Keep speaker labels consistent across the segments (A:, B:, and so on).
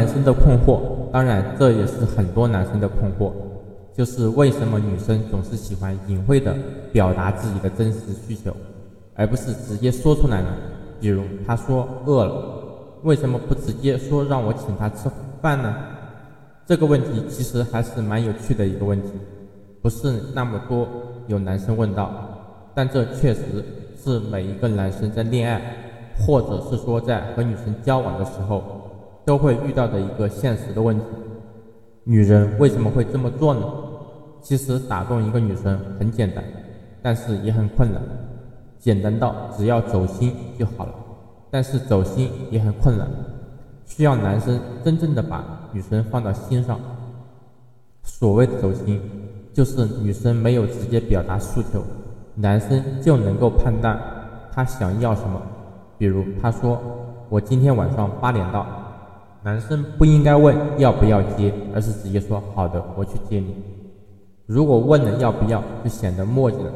A: 男生的困惑，当然这也是很多男生的困惑，就是为什么女生总是喜欢隐晦的表达自己的真实需求，而不是直接说出来呢？比如她说饿了，为什么不直接说让我请她吃饭呢？这个问题其实还是蛮有趣的一个问题，不是那么多有男生问到，但这确实是每一个男生在恋爱，或者是说在和女生交往的时候。都会遇到的一个现实的问题，女人为什么会这么做呢？其实打动一个女生很简单，但是也很困难。简单到只要走心就好了，但是走心也很困难，需要男生真正的把女生放到心上。所谓的走心，就是女生没有直接表达诉求，男生就能够判断她想要什么。比如她说：“我今天晚上八点到。”男生不应该问要不要接，而是直接说好的，我去接你。如果问了要不要，就显得磨叽了。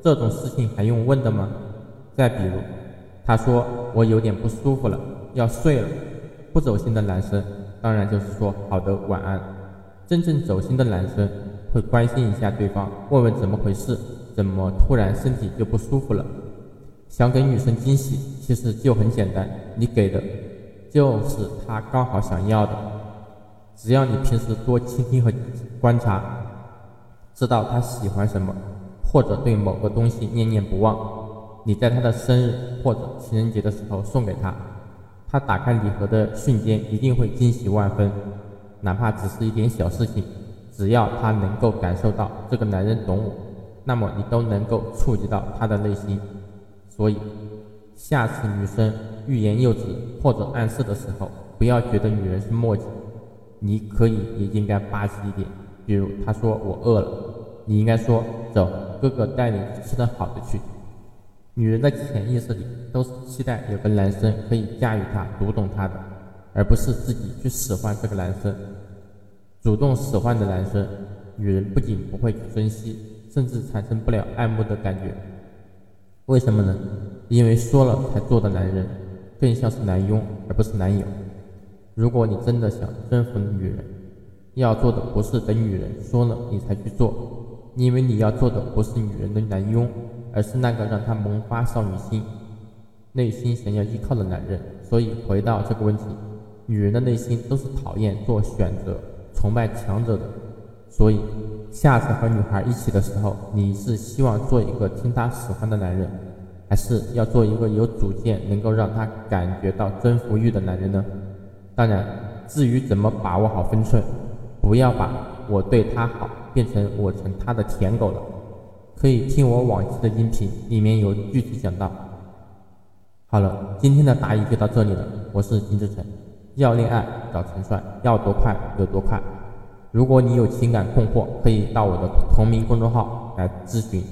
A: 这种事情还用问的吗？再比如，他说我有点不舒服了，要睡了。不走心的男生当然就是说好的，晚安。真正走心的男生会关心一下对方，问问怎么回事，怎么突然身体就不舒服了。想给女生惊喜，其实就很简单，你给的。就是他刚好想要的，只要你平时多倾听和观察，知道他喜欢什么，或者对某个东西念念不忘，你在他的生日或者情人节的时候送给他，他打开礼盒的瞬间一定会惊喜万分，哪怕只是一点小事情，只要他能够感受到这个男人懂我，那么你都能够触及到他的内心，所以。下次女生欲言又止或者暗示的时候，不要觉得女人是磨叽，你可以也应该霸气一点。比如她说我饿了，你应该说走，哥哥带你吃点好的去。女人的潜意识里都是期待有个男生可以驾驭她、读懂她的，而不是自己去使唤这个男生。主动使唤的男生，女人不仅不会去珍惜，甚至产生不了爱慕的感觉。为什么呢？因为说了才做的男人，更像是男佣而不是男友。如果你真的想征服女人，要做的不是等女人说了你才去做，因为你要做的不是女人的男佣，而是那个让她萌发少女心、内心想要依靠的男人。所以回到这个问题，女人的内心都是讨厌做选择、崇拜强者的。所以下次和女孩一起的时候，你是希望做一个听她使唤的男人？还是要做一个有主见、能够让他感觉到征服欲的男人呢？当然，至于怎么把握好分寸，不要把我对他好变成我成他的舔狗了。可以听我往期的音频，里面有具体讲到。好了，今天的答疑就到这里了。我是金志成，要恋爱找陈帅，要多快有多快。如果你有情感困惑，可以到我的同名公众号来咨询。